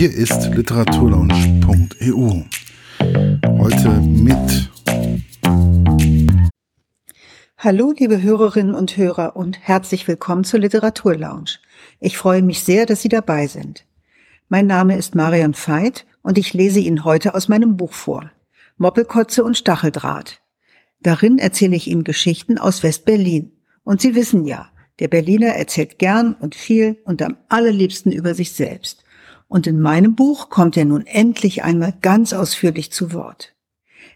Hier ist literaturlaunch.eu. Heute mit Hallo, liebe Hörerinnen und Hörer und herzlich willkommen zur Literaturlounge. Ich freue mich sehr, dass Sie dabei sind. Mein Name ist Marion Veit und ich lese Ihnen heute aus meinem Buch vor. Moppelkotze und Stacheldraht. Darin erzähle ich Ihnen Geschichten aus West-Berlin. Und Sie wissen ja, der Berliner erzählt gern und viel und am allerliebsten über sich selbst. Und in meinem Buch kommt er nun endlich einmal ganz ausführlich zu Wort.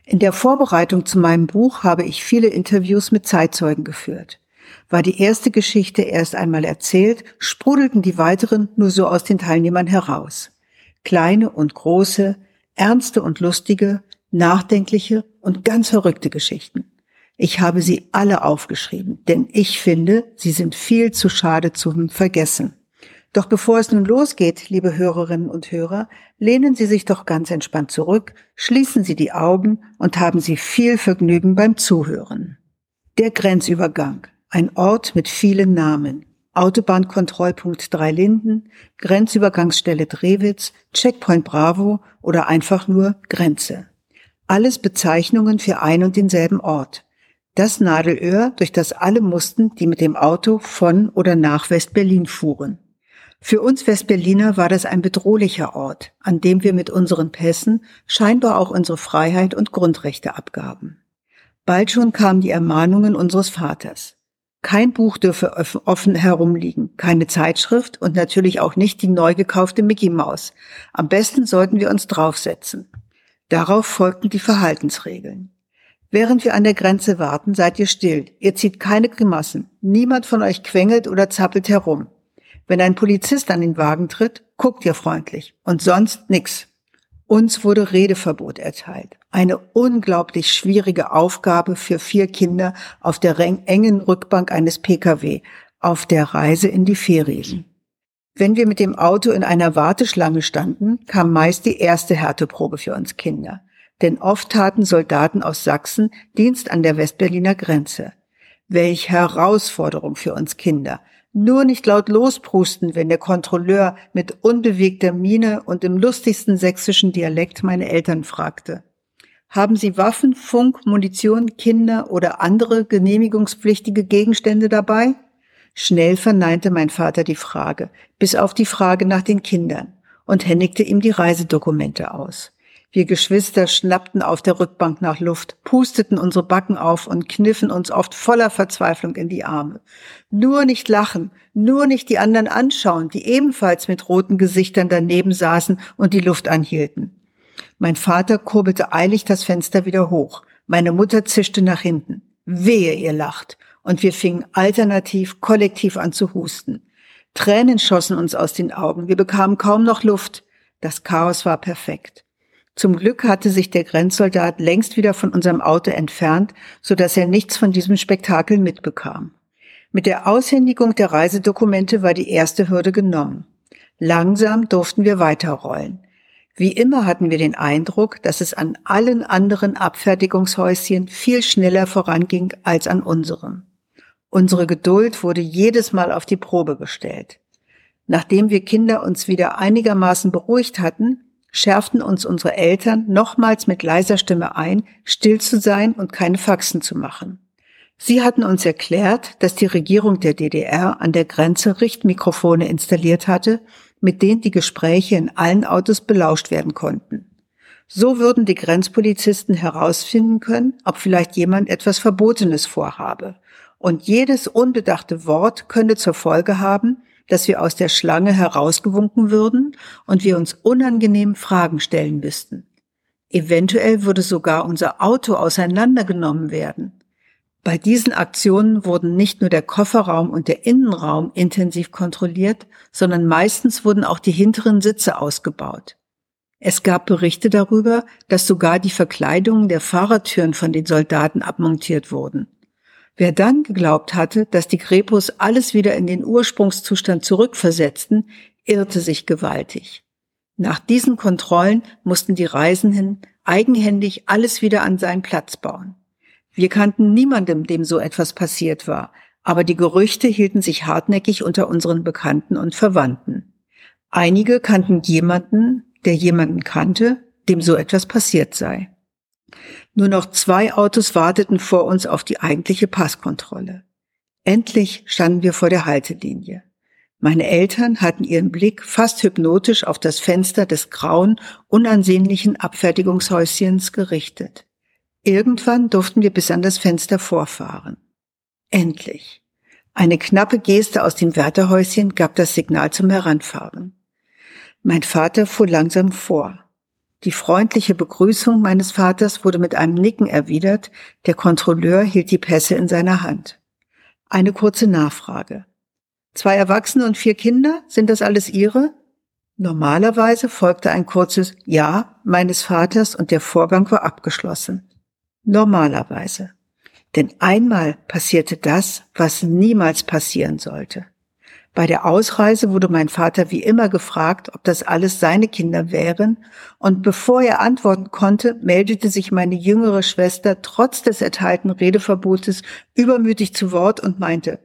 In der Vorbereitung zu meinem Buch habe ich viele Interviews mit Zeitzeugen geführt. War die erste Geschichte erst einmal erzählt, sprudelten die weiteren nur so aus den Teilnehmern heraus. Kleine und große, ernste und lustige, nachdenkliche und ganz verrückte Geschichten. Ich habe sie alle aufgeschrieben, denn ich finde, sie sind viel zu schade zum Vergessen. Doch bevor es nun losgeht, liebe Hörerinnen und Hörer, lehnen Sie sich doch ganz entspannt zurück, schließen Sie die Augen und haben Sie viel Vergnügen beim Zuhören. Der Grenzübergang, ein Ort mit vielen Namen. Autobahnkontrollpunkt Dreilinden, Grenzübergangsstelle Drewitz, Checkpoint Bravo oder einfach nur Grenze. Alles Bezeichnungen für ein und denselben Ort. Das Nadelöhr, durch das alle mussten, die mit dem Auto von oder nach West-Berlin fuhren. Für uns Westberliner war das ein bedrohlicher Ort, an dem wir mit unseren Pässen scheinbar auch unsere Freiheit und Grundrechte abgaben. Bald schon kamen die Ermahnungen unseres Vaters. Kein Buch dürfe offen herumliegen, keine Zeitschrift und natürlich auch nicht die neu gekaufte Mickey Maus. Am besten sollten wir uns draufsetzen. Darauf folgten die Verhaltensregeln. Während wir an der Grenze warten, seid ihr still. Ihr zieht keine Grimassen. Niemand von euch quengelt oder zappelt herum. Wenn ein Polizist an den Wagen tritt, guckt ihr freundlich. Und sonst nix. Uns wurde Redeverbot erteilt. Eine unglaublich schwierige Aufgabe für vier Kinder auf der engen Rückbank eines Pkw auf der Reise in die Ferien. Wenn wir mit dem Auto in einer Warteschlange standen, kam meist die erste Härteprobe für uns Kinder denn oft taten Soldaten aus Sachsen Dienst an der Westberliner Grenze. Welch Herausforderung für uns Kinder. Nur nicht laut losprusten, wenn der Kontrolleur mit unbewegter Miene und im lustigsten sächsischen Dialekt meine Eltern fragte. Haben Sie Waffen, Funk, Munition, Kinder oder andere genehmigungspflichtige Gegenstände dabei? Schnell verneinte mein Vater die Frage, bis auf die Frage nach den Kindern, und händigte ihm die Reisedokumente aus. Wir Geschwister schnappten auf der Rückbank nach Luft, pusteten unsere Backen auf und kniffen uns oft voller Verzweiflung in die Arme. Nur nicht lachen, nur nicht die anderen anschauen, die ebenfalls mit roten Gesichtern daneben saßen und die Luft anhielten. Mein Vater kurbelte eilig das Fenster wieder hoch. Meine Mutter zischte nach hinten. Wehe, ihr lacht. Und wir fingen alternativ kollektiv an zu husten. Tränen schossen uns aus den Augen. Wir bekamen kaum noch Luft. Das Chaos war perfekt. Zum Glück hatte sich der Grenzsoldat längst wieder von unserem Auto entfernt, so dass er nichts von diesem Spektakel mitbekam. Mit der Aushändigung der Reisedokumente war die erste Hürde genommen. Langsam durften wir weiterrollen. Wie immer hatten wir den Eindruck, dass es an allen anderen Abfertigungshäuschen viel schneller voranging als an unserem. Unsere Geduld wurde jedes Mal auf die Probe gestellt. Nachdem wir Kinder uns wieder einigermaßen beruhigt hatten, schärften uns unsere Eltern nochmals mit leiser Stimme ein, still zu sein und keine Faxen zu machen. Sie hatten uns erklärt, dass die Regierung der DDR an der Grenze Richtmikrofone installiert hatte, mit denen die Gespräche in allen Autos belauscht werden konnten. So würden die Grenzpolizisten herausfinden können, ob vielleicht jemand etwas Verbotenes vorhabe. Und jedes unbedachte Wort könnte zur Folge haben, dass wir aus der Schlange herausgewunken würden und wir uns unangenehm Fragen stellen müssten. Eventuell würde sogar unser Auto auseinandergenommen werden. Bei diesen Aktionen wurden nicht nur der Kofferraum und der Innenraum intensiv kontrolliert, sondern meistens wurden auch die hinteren Sitze ausgebaut. Es gab Berichte darüber, dass sogar die Verkleidungen der Fahrertüren von den Soldaten abmontiert wurden. Wer dann geglaubt hatte, dass die Krepos alles wieder in den Ursprungszustand zurückversetzten, irrte sich gewaltig. Nach diesen Kontrollen mussten die Reisenden eigenhändig alles wieder an seinen Platz bauen. Wir kannten niemandem, dem so etwas passiert war, aber die Gerüchte hielten sich hartnäckig unter unseren Bekannten und Verwandten. Einige kannten jemanden, der jemanden kannte, dem so etwas passiert sei. Nur noch zwei Autos warteten vor uns auf die eigentliche Passkontrolle. Endlich standen wir vor der Haltelinie. Meine Eltern hatten ihren Blick fast hypnotisch auf das Fenster des grauen, unansehnlichen Abfertigungshäuschens gerichtet. Irgendwann durften wir bis an das Fenster vorfahren. Endlich. Eine knappe Geste aus dem Wärterhäuschen gab das Signal zum Heranfahren. Mein Vater fuhr langsam vor. Die freundliche Begrüßung meines Vaters wurde mit einem Nicken erwidert, der Kontrolleur hielt die Pässe in seiner Hand. Eine kurze Nachfrage. Zwei Erwachsene und vier Kinder, sind das alles Ihre? Normalerweise folgte ein kurzes Ja meines Vaters und der Vorgang war abgeschlossen. Normalerweise. Denn einmal passierte das, was niemals passieren sollte. Bei der Ausreise wurde mein Vater wie immer gefragt, ob das alles seine Kinder wären, und bevor er antworten konnte, meldete sich meine jüngere Schwester trotz des erteilten Redeverbotes übermütig zu Wort und meinte,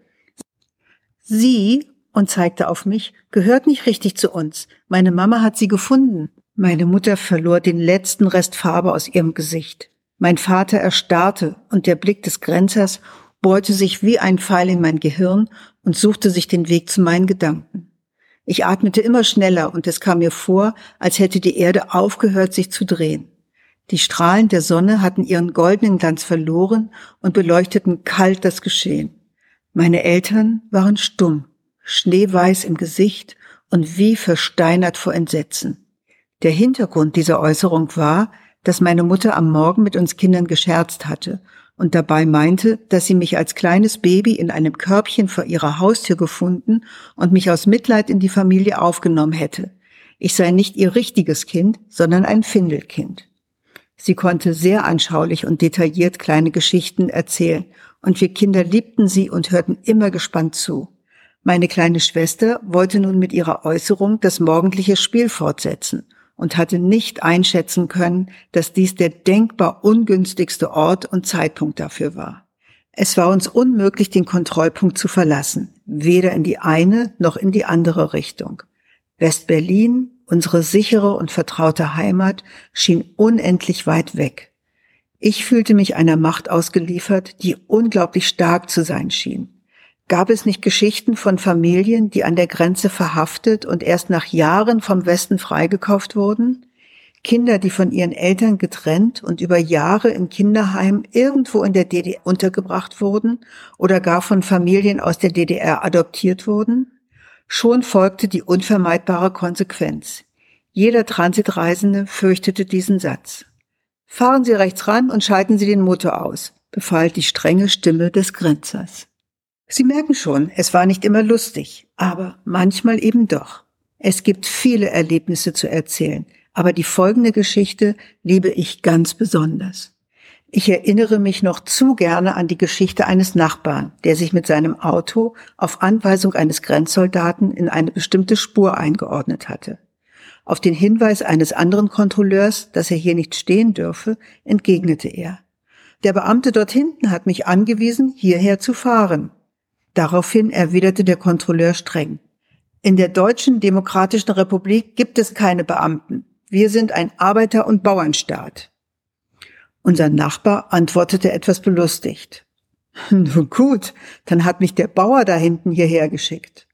Sie, und zeigte auf mich, gehört nicht richtig zu uns. Meine Mama hat sie gefunden. Meine Mutter verlor den letzten Rest Farbe aus ihrem Gesicht. Mein Vater erstarrte und der Blick des Grenzers bohrte sich wie ein Pfeil in mein Gehirn und suchte sich den Weg zu meinen Gedanken. Ich atmete immer schneller und es kam mir vor, als hätte die Erde aufgehört, sich zu drehen. Die Strahlen der Sonne hatten ihren goldenen Glanz verloren und beleuchteten kalt das Geschehen. Meine Eltern waren stumm, schneeweiß im Gesicht und wie versteinert vor Entsetzen. Der Hintergrund dieser Äußerung war, dass meine Mutter am Morgen mit uns Kindern gescherzt hatte und dabei meinte, dass sie mich als kleines Baby in einem Körbchen vor ihrer Haustür gefunden und mich aus Mitleid in die Familie aufgenommen hätte. Ich sei nicht ihr richtiges Kind, sondern ein Findelkind. Sie konnte sehr anschaulich und detailliert kleine Geschichten erzählen, und wir Kinder liebten sie und hörten immer gespannt zu. Meine kleine Schwester wollte nun mit ihrer Äußerung das morgendliche Spiel fortsetzen und hatte nicht einschätzen können, dass dies der denkbar ungünstigste Ort und Zeitpunkt dafür war. Es war uns unmöglich, den Kontrollpunkt zu verlassen, weder in die eine noch in die andere Richtung. West-Berlin, unsere sichere und vertraute Heimat, schien unendlich weit weg. Ich fühlte mich einer Macht ausgeliefert, die unglaublich stark zu sein schien. Gab es nicht Geschichten von Familien, die an der Grenze verhaftet und erst nach Jahren vom Westen freigekauft wurden? Kinder, die von ihren Eltern getrennt und über Jahre im Kinderheim irgendwo in der DDR untergebracht wurden oder gar von Familien aus der DDR adoptiert wurden? Schon folgte die unvermeidbare Konsequenz. Jeder Transitreisende fürchtete diesen Satz. Fahren Sie rechts ran und schalten Sie den Motor aus, befahl die strenge Stimme des Grenzers. Sie merken schon, es war nicht immer lustig, aber manchmal eben doch. Es gibt viele Erlebnisse zu erzählen, aber die folgende Geschichte liebe ich ganz besonders. Ich erinnere mich noch zu gerne an die Geschichte eines Nachbarn, der sich mit seinem Auto auf Anweisung eines Grenzsoldaten in eine bestimmte Spur eingeordnet hatte. Auf den Hinweis eines anderen Kontrolleurs, dass er hier nicht stehen dürfe, entgegnete er. Der Beamte dort hinten hat mich angewiesen, hierher zu fahren. Daraufhin erwiderte der Kontrolleur streng. In der Deutschen Demokratischen Republik gibt es keine Beamten. Wir sind ein Arbeiter- und Bauernstaat. Unser Nachbar antwortete etwas belustigt. Nun gut, dann hat mich der Bauer da hinten hierher geschickt.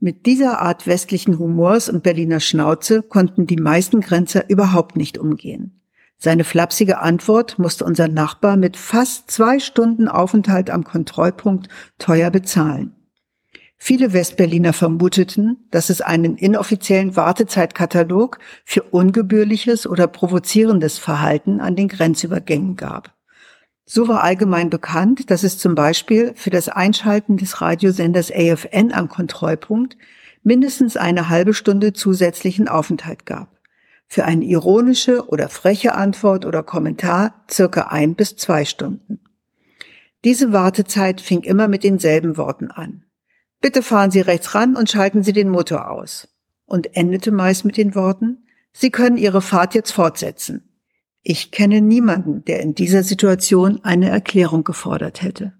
Mit dieser Art westlichen Humors und Berliner Schnauze konnten die meisten Grenzer überhaupt nicht umgehen. Seine flapsige Antwort musste unser Nachbar mit fast zwei Stunden Aufenthalt am Kontrollpunkt teuer bezahlen. Viele Westberliner vermuteten, dass es einen inoffiziellen Wartezeitkatalog für ungebührliches oder provozierendes Verhalten an den Grenzübergängen gab. So war allgemein bekannt, dass es zum Beispiel für das Einschalten des Radiosenders AFN am Kontrollpunkt mindestens eine halbe Stunde zusätzlichen Aufenthalt gab für eine ironische oder freche Antwort oder Kommentar circa ein bis zwei Stunden. Diese Wartezeit fing immer mit denselben Worten an. Bitte fahren Sie rechts ran und schalten Sie den Motor aus. Und endete meist mit den Worten, Sie können Ihre Fahrt jetzt fortsetzen. Ich kenne niemanden, der in dieser Situation eine Erklärung gefordert hätte.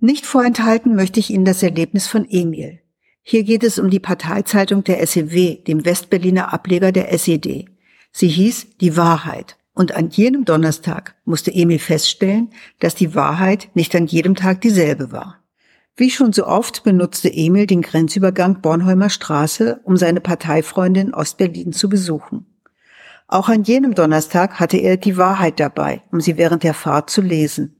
Nicht vorenthalten möchte ich Ihnen das Erlebnis von Emil. Hier geht es um die Parteizeitung der SEW, dem Westberliner Ableger der SED. Sie hieß Die Wahrheit. Und an jenem Donnerstag musste Emil feststellen, dass die Wahrheit nicht an jedem Tag dieselbe war. Wie schon so oft benutzte Emil den Grenzübergang Bornholmer Straße, um seine Parteifreundin Ostberlin zu besuchen. Auch an jenem Donnerstag hatte er die Wahrheit dabei, um sie während der Fahrt zu lesen.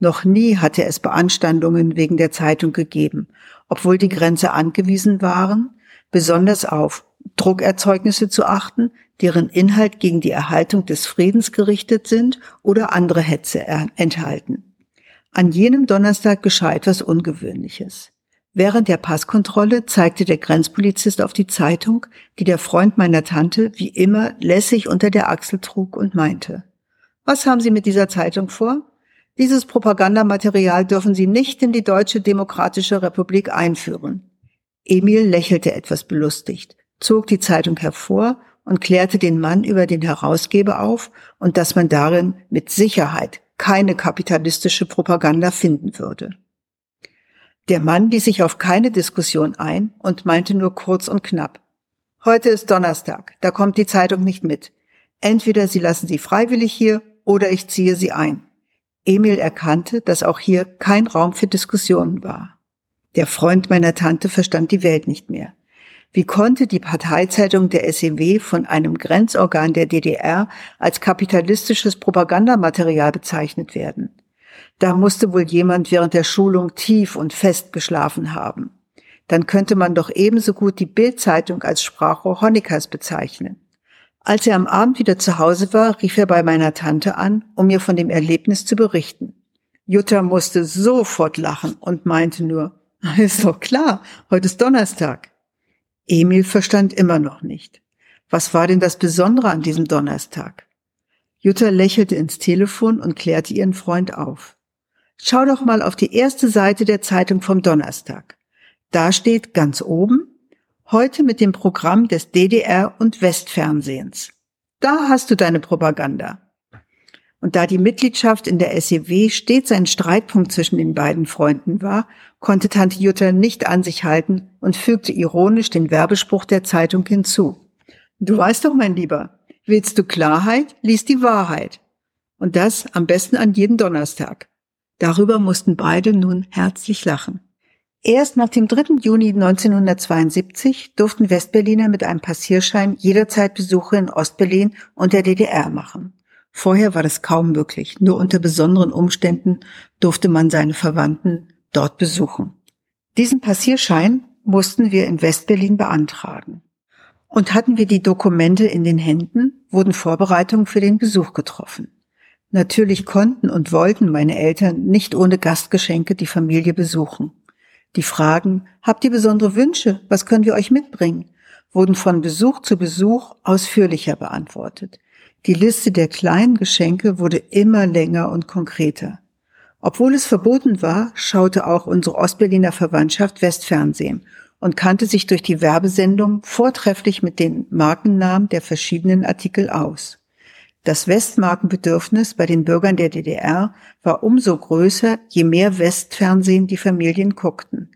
Noch nie hatte es Beanstandungen wegen der Zeitung gegeben, obwohl die Grenze angewiesen waren, besonders auf Druckerzeugnisse zu achten, deren Inhalt gegen die Erhaltung des Friedens gerichtet sind oder andere Hetze enthalten. An jenem Donnerstag geschah etwas Ungewöhnliches. Während der Passkontrolle zeigte der Grenzpolizist auf die Zeitung, die der Freund meiner Tante wie immer lässig unter der Achsel trug und meinte, was haben Sie mit dieser Zeitung vor? Dieses Propagandamaterial dürfen Sie nicht in die Deutsche Demokratische Republik einführen. Emil lächelte etwas belustigt, zog die Zeitung hervor und klärte den Mann über den Herausgeber auf und dass man darin mit Sicherheit keine kapitalistische Propaganda finden würde. Der Mann ließ sich auf keine Diskussion ein und meinte nur kurz und knapp. Heute ist Donnerstag, da kommt die Zeitung nicht mit. Entweder Sie lassen sie freiwillig hier oder ich ziehe sie ein. Emil erkannte, dass auch hier kein Raum für Diskussionen war. Der Freund meiner Tante verstand die Welt nicht mehr. Wie konnte die Parteizeitung der SEW von einem Grenzorgan der DDR als kapitalistisches Propagandamaterial bezeichnet werden? Da musste wohl jemand während der Schulung tief und fest geschlafen haben. Dann könnte man doch ebenso gut die Bildzeitung als Sprachrohr Honeckers bezeichnen. Als er am Abend wieder zu Hause war, rief er bei meiner Tante an, um mir von dem Erlebnis zu berichten. Jutta musste sofort lachen und meinte nur, ist doch klar, heute ist Donnerstag. Emil verstand immer noch nicht. Was war denn das Besondere an diesem Donnerstag? Jutta lächelte ins Telefon und klärte ihren Freund auf. Schau doch mal auf die erste Seite der Zeitung vom Donnerstag. Da steht ganz oben, Heute mit dem Programm des DDR und Westfernsehens. Da hast du deine Propaganda. Und da die Mitgliedschaft in der SEW stets ein Streitpunkt zwischen den beiden Freunden war, konnte Tante Jutta nicht an sich halten und fügte ironisch den Werbespruch der Zeitung hinzu. Du weißt doch, mein Lieber, willst du Klarheit, lies die Wahrheit. Und das am besten an jeden Donnerstag. Darüber mussten beide nun herzlich lachen. Erst nach dem 3. Juni 1972 durften Westberliner mit einem Passierschein jederzeit Besuche in Ostberlin und der DDR machen. Vorher war das kaum möglich. Nur unter besonderen Umständen durfte man seine Verwandten dort besuchen. Diesen Passierschein mussten wir in Westberlin beantragen. Und hatten wir die Dokumente in den Händen, wurden Vorbereitungen für den Besuch getroffen. Natürlich konnten und wollten meine Eltern nicht ohne Gastgeschenke die Familie besuchen. Die Fragen, habt ihr besondere Wünsche? Was können wir euch mitbringen? wurden von Besuch zu Besuch ausführlicher beantwortet. Die Liste der kleinen Geschenke wurde immer länger und konkreter. Obwohl es verboten war, schaute auch unsere Ostberliner Verwandtschaft Westfernsehen und kannte sich durch die Werbesendung vortrefflich mit den Markennamen der verschiedenen Artikel aus. Das Westmarkenbedürfnis bei den Bürgern der DDR war umso größer, je mehr Westfernsehen die Familien guckten.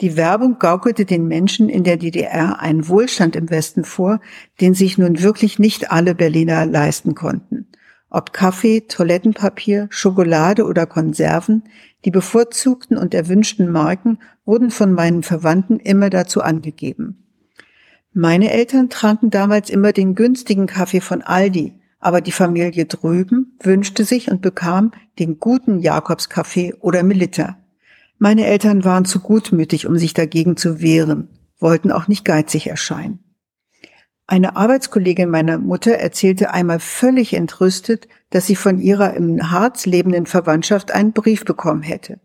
Die Werbung gaukelte den Menschen in der DDR einen Wohlstand im Westen vor, den sich nun wirklich nicht alle Berliner leisten konnten. Ob Kaffee, Toilettenpapier, Schokolade oder Konserven, die bevorzugten und erwünschten Marken wurden von meinen Verwandten immer dazu angegeben. Meine Eltern tranken damals immer den günstigen Kaffee von Aldi, aber die Familie drüben wünschte sich und bekam den guten Jakobskaffee oder Melitta. Meine Eltern waren zu gutmütig, um sich dagegen zu wehren, wollten auch nicht geizig erscheinen. Eine Arbeitskollegin meiner Mutter erzählte einmal völlig entrüstet, dass sie von ihrer im Harz lebenden Verwandtschaft einen Brief bekommen hätte.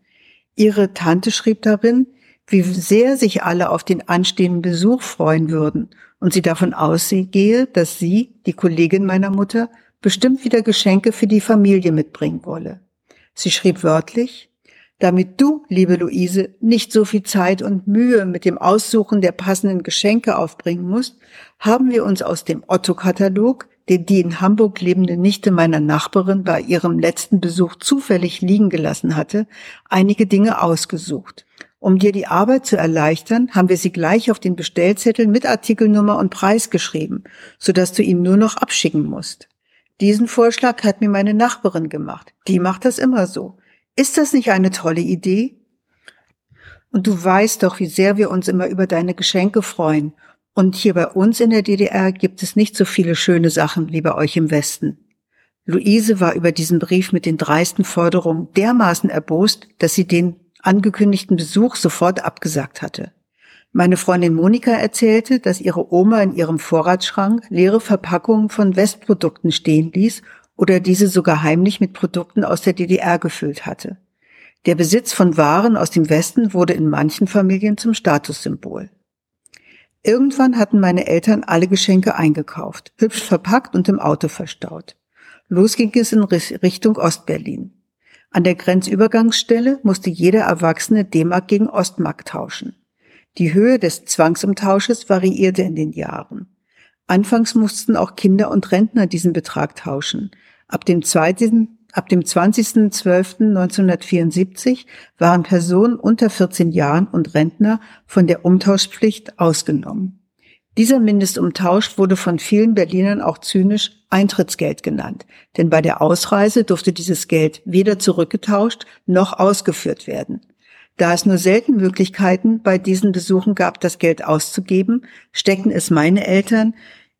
Ihre Tante schrieb darin, wie sehr sich alle auf den anstehenden Besuch freuen würden und sie davon ausgehe, dass sie, die Kollegin meiner Mutter, bestimmt wieder Geschenke für die Familie mitbringen wolle. Sie schrieb wörtlich, damit du, liebe Luise, nicht so viel Zeit und Mühe mit dem Aussuchen der passenden Geschenke aufbringen musst, haben wir uns aus dem Otto-Katalog, den die in Hamburg lebende Nichte meiner Nachbarin bei ihrem letzten Besuch zufällig liegen gelassen hatte, einige Dinge ausgesucht. Um dir die Arbeit zu erleichtern, haben wir sie gleich auf den Bestellzettel mit Artikelnummer und Preis geschrieben, sodass du ihn nur noch abschicken musst. Diesen Vorschlag hat mir meine Nachbarin gemacht. Die macht das immer so. Ist das nicht eine tolle Idee? Und du weißt doch, wie sehr wir uns immer über deine Geschenke freuen. Und hier bei uns in der DDR gibt es nicht so viele schöne Sachen wie bei euch im Westen. Luise war über diesen Brief mit den dreisten Forderungen dermaßen erbost, dass sie den angekündigten Besuch sofort abgesagt hatte. Meine Freundin Monika erzählte, dass ihre Oma in ihrem Vorratsschrank leere Verpackungen von Westprodukten stehen ließ oder diese sogar heimlich mit Produkten aus der DDR gefüllt hatte. Der Besitz von Waren aus dem Westen wurde in manchen Familien zum Statussymbol. Irgendwann hatten meine Eltern alle Geschenke eingekauft, hübsch verpackt und im Auto verstaut. Los ging es in Richtung Ostberlin. An der Grenzübergangsstelle musste jeder Erwachsene D-Mark gegen Ostmark tauschen. Die Höhe des Zwangsumtausches variierte in den Jahren. Anfangs mussten auch Kinder und Rentner diesen Betrag tauschen. Ab dem, zweiten, ab dem 20.12.1974 waren Personen unter 14 Jahren und Rentner von der Umtauschpflicht ausgenommen. Dieser Mindestumtausch wurde von vielen Berlinern auch zynisch Eintrittsgeld genannt, denn bei der Ausreise durfte dieses Geld weder zurückgetauscht noch ausgeführt werden. Da es nur selten Möglichkeiten bei diesen Besuchen gab, das Geld auszugeben, steckten es meine Eltern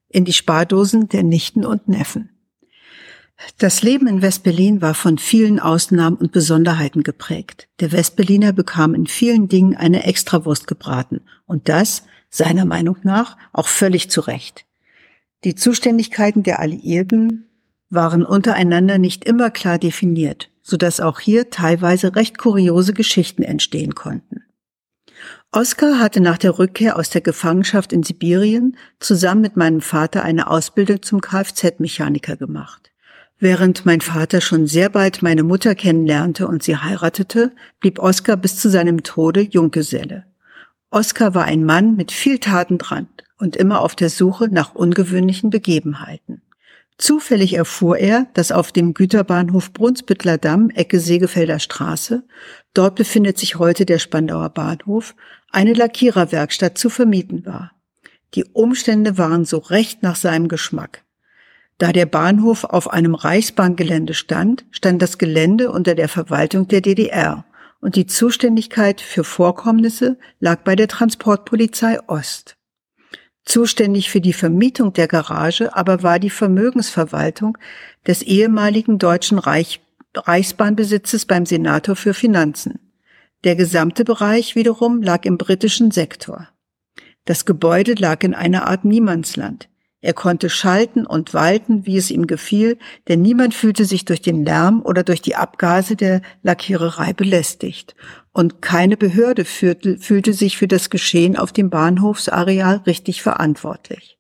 in die Spardosen der Nichten und Neffen. Das Leben in Westberlin war von vielen Ausnahmen und Besonderheiten geprägt. Der Westberliner bekam in vielen Dingen eine Extrawurst gebraten und das seiner Meinung nach auch völlig zu Recht. Die Zuständigkeiten der Alliierten waren untereinander nicht immer klar definiert, so dass auch hier teilweise recht kuriose Geschichten entstehen konnten. Oskar hatte nach der Rückkehr aus der Gefangenschaft in Sibirien zusammen mit meinem Vater eine Ausbildung zum Kfz-Mechaniker gemacht. Während mein Vater schon sehr bald meine Mutter kennenlernte und sie heiratete, blieb Oskar bis zu seinem Tode Junggeselle. Oskar war ein Mann mit viel Tatendrang und immer auf der Suche nach ungewöhnlichen Begebenheiten. Zufällig erfuhr er, dass auf dem Güterbahnhof Brunsbüttler Damm, Ecke Segefelder Straße, dort befindet sich heute der Spandauer Bahnhof, eine Lackiererwerkstatt zu vermieten war. Die Umstände waren so recht nach seinem Geschmack. Da der Bahnhof auf einem Reichsbahngelände stand, stand das Gelände unter der Verwaltung der DDR und die Zuständigkeit für Vorkommnisse lag bei der Transportpolizei Ost. Zuständig für die Vermietung der Garage aber war die Vermögensverwaltung des ehemaligen deutschen Reich Reichsbahnbesitzes beim Senator für Finanzen. Der gesamte Bereich wiederum lag im britischen Sektor. Das Gebäude lag in einer Art Niemandsland. Er konnte schalten und walten, wie es ihm gefiel, denn niemand fühlte sich durch den Lärm oder durch die Abgase der Lackiererei belästigt. Und keine Behörde fühlte, fühlte sich für das Geschehen auf dem Bahnhofsareal richtig verantwortlich.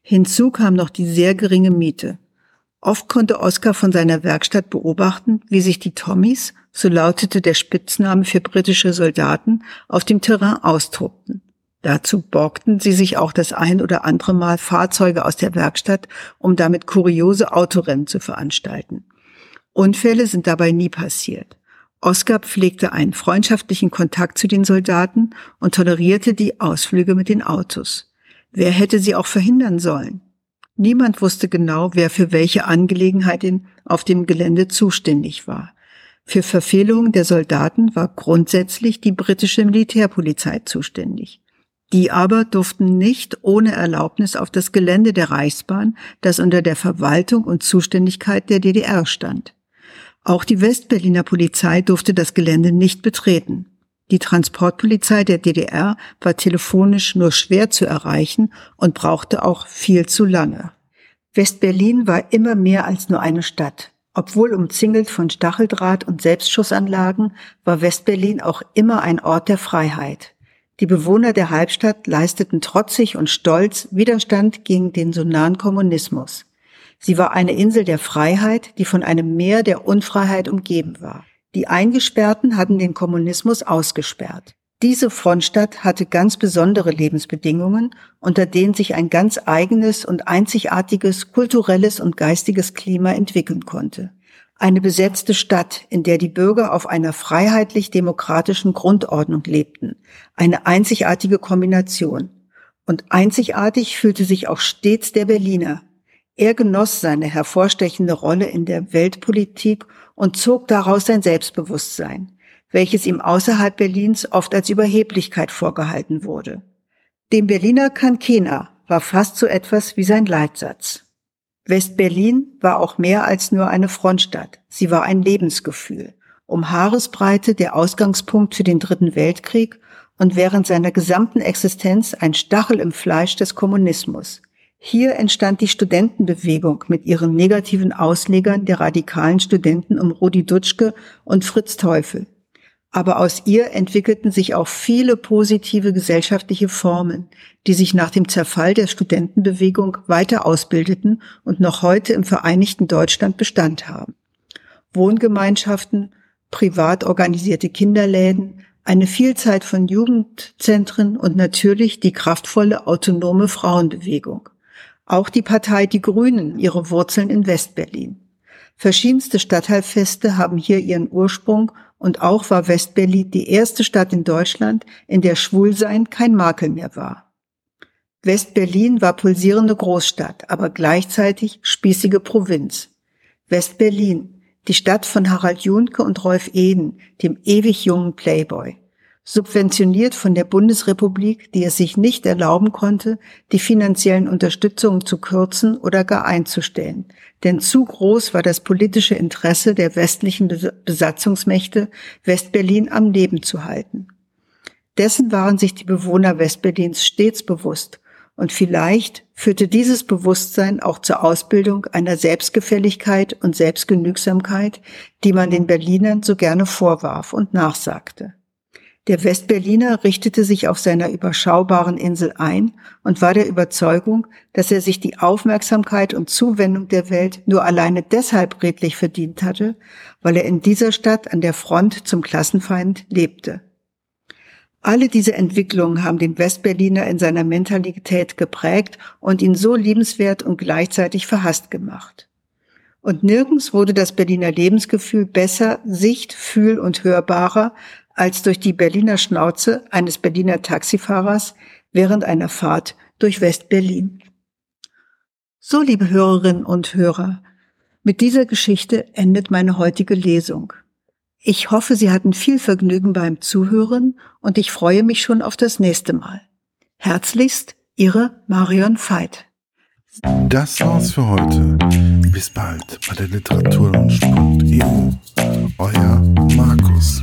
Hinzu kam noch die sehr geringe Miete. Oft konnte Oskar von seiner Werkstatt beobachten, wie sich die Tommys, so lautete der Spitzname für britische Soldaten, auf dem Terrain austobten. Dazu borgten sie sich auch das ein oder andere Mal Fahrzeuge aus der Werkstatt, um damit kuriose Autorennen zu veranstalten. Unfälle sind dabei nie passiert. Oskar pflegte einen freundschaftlichen Kontakt zu den Soldaten und tolerierte die Ausflüge mit den Autos. Wer hätte sie auch verhindern sollen? Niemand wusste genau, wer für welche Angelegenheiten auf dem Gelände zuständig war. Für Verfehlungen der Soldaten war grundsätzlich die britische Militärpolizei zuständig. Die aber durften nicht ohne Erlaubnis auf das Gelände der Reichsbahn, das unter der Verwaltung und Zuständigkeit der DDR stand. Auch die Westberliner Polizei durfte das Gelände nicht betreten. Die Transportpolizei der DDR war telefonisch nur schwer zu erreichen und brauchte auch viel zu lange. Westberlin war immer mehr als nur eine Stadt. Obwohl umzingelt von Stacheldraht und Selbstschussanlagen, war Westberlin auch immer ein Ort der Freiheit. Die Bewohner der Halbstadt leisteten trotzig und stolz Widerstand gegen den so nahen Kommunismus. Sie war eine Insel der Freiheit, die von einem Meer der Unfreiheit umgeben war. Die Eingesperrten hatten den Kommunismus ausgesperrt. Diese Frontstadt hatte ganz besondere Lebensbedingungen, unter denen sich ein ganz eigenes und einzigartiges kulturelles und geistiges Klima entwickeln konnte. Eine besetzte Stadt, in der die Bürger auf einer freiheitlich-demokratischen Grundordnung lebten. Eine einzigartige Kombination. Und einzigartig fühlte sich auch stets der Berliner. Er genoss seine hervorstechende Rolle in der Weltpolitik und zog daraus sein Selbstbewusstsein, welches ihm außerhalb Berlins oft als Überheblichkeit vorgehalten wurde. Dem Berliner kann keiner war fast so etwas wie sein Leitsatz. West-Berlin war auch mehr als nur eine Frontstadt. Sie war ein Lebensgefühl. Um Haaresbreite der Ausgangspunkt für den Dritten Weltkrieg und während seiner gesamten Existenz ein Stachel im Fleisch des Kommunismus. Hier entstand die Studentenbewegung mit ihren negativen Auslegern der radikalen Studenten um Rudi Dutschke und Fritz Teufel. Aber aus ihr entwickelten sich auch viele positive gesellschaftliche Formen, die sich nach dem Zerfall der Studentenbewegung weiter ausbildeten und noch heute im Vereinigten Deutschland Bestand haben. Wohngemeinschaften, privat organisierte Kinderläden, eine Vielzahl von Jugendzentren und natürlich die kraftvolle autonome Frauenbewegung. Auch die Partei Die Grünen ihre Wurzeln in Westberlin. Verschiedenste Stadtteilfeste haben hier ihren Ursprung und auch war Westberlin die erste Stadt in Deutschland, in der Schwulsein kein Makel mehr war. Westberlin war pulsierende Großstadt, aber gleichzeitig spießige Provinz. Westberlin, die Stadt von Harald Junke und Rolf Eden, dem ewig jungen Playboy subventioniert von der Bundesrepublik, die es sich nicht erlauben konnte, die finanziellen Unterstützungen zu kürzen oder gar einzustellen. Denn zu groß war das politische Interesse der westlichen Besatzungsmächte, Westberlin am Leben zu halten. Dessen waren sich die Bewohner Westberlins stets bewusst und vielleicht führte dieses Bewusstsein auch zur Ausbildung einer Selbstgefälligkeit und Selbstgenügsamkeit, die man den Berlinern so gerne vorwarf und nachsagte. Der Westberliner richtete sich auf seiner überschaubaren Insel ein und war der Überzeugung, dass er sich die Aufmerksamkeit und Zuwendung der Welt nur alleine deshalb redlich verdient hatte, weil er in dieser Stadt an der Front zum Klassenfeind lebte. Alle diese Entwicklungen haben den Westberliner in seiner Mentalität geprägt und ihn so liebenswert und gleichzeitig verhasst gemacht. Und nirgends wurde das Berliner Lebensgefühl besser, sicht-, fühl- und hörbarer als durch die Berliner Schnauze eines Berliner Taxifahrers während einer Fahrt durch West-Berlin. So, liebe Hörerinnen und Hörer, mit dieser Geschichte endet meine heutige Lesung. Ich hoffe, Sie hatten viel Vergnügen beim Zuhören und ich freue mich schon auf das nächste Mal. Herzlichst, Ihre Marion Veit. Das war's für heute. Bis bald bei der Literaturlaunch.eu. Euer Markus.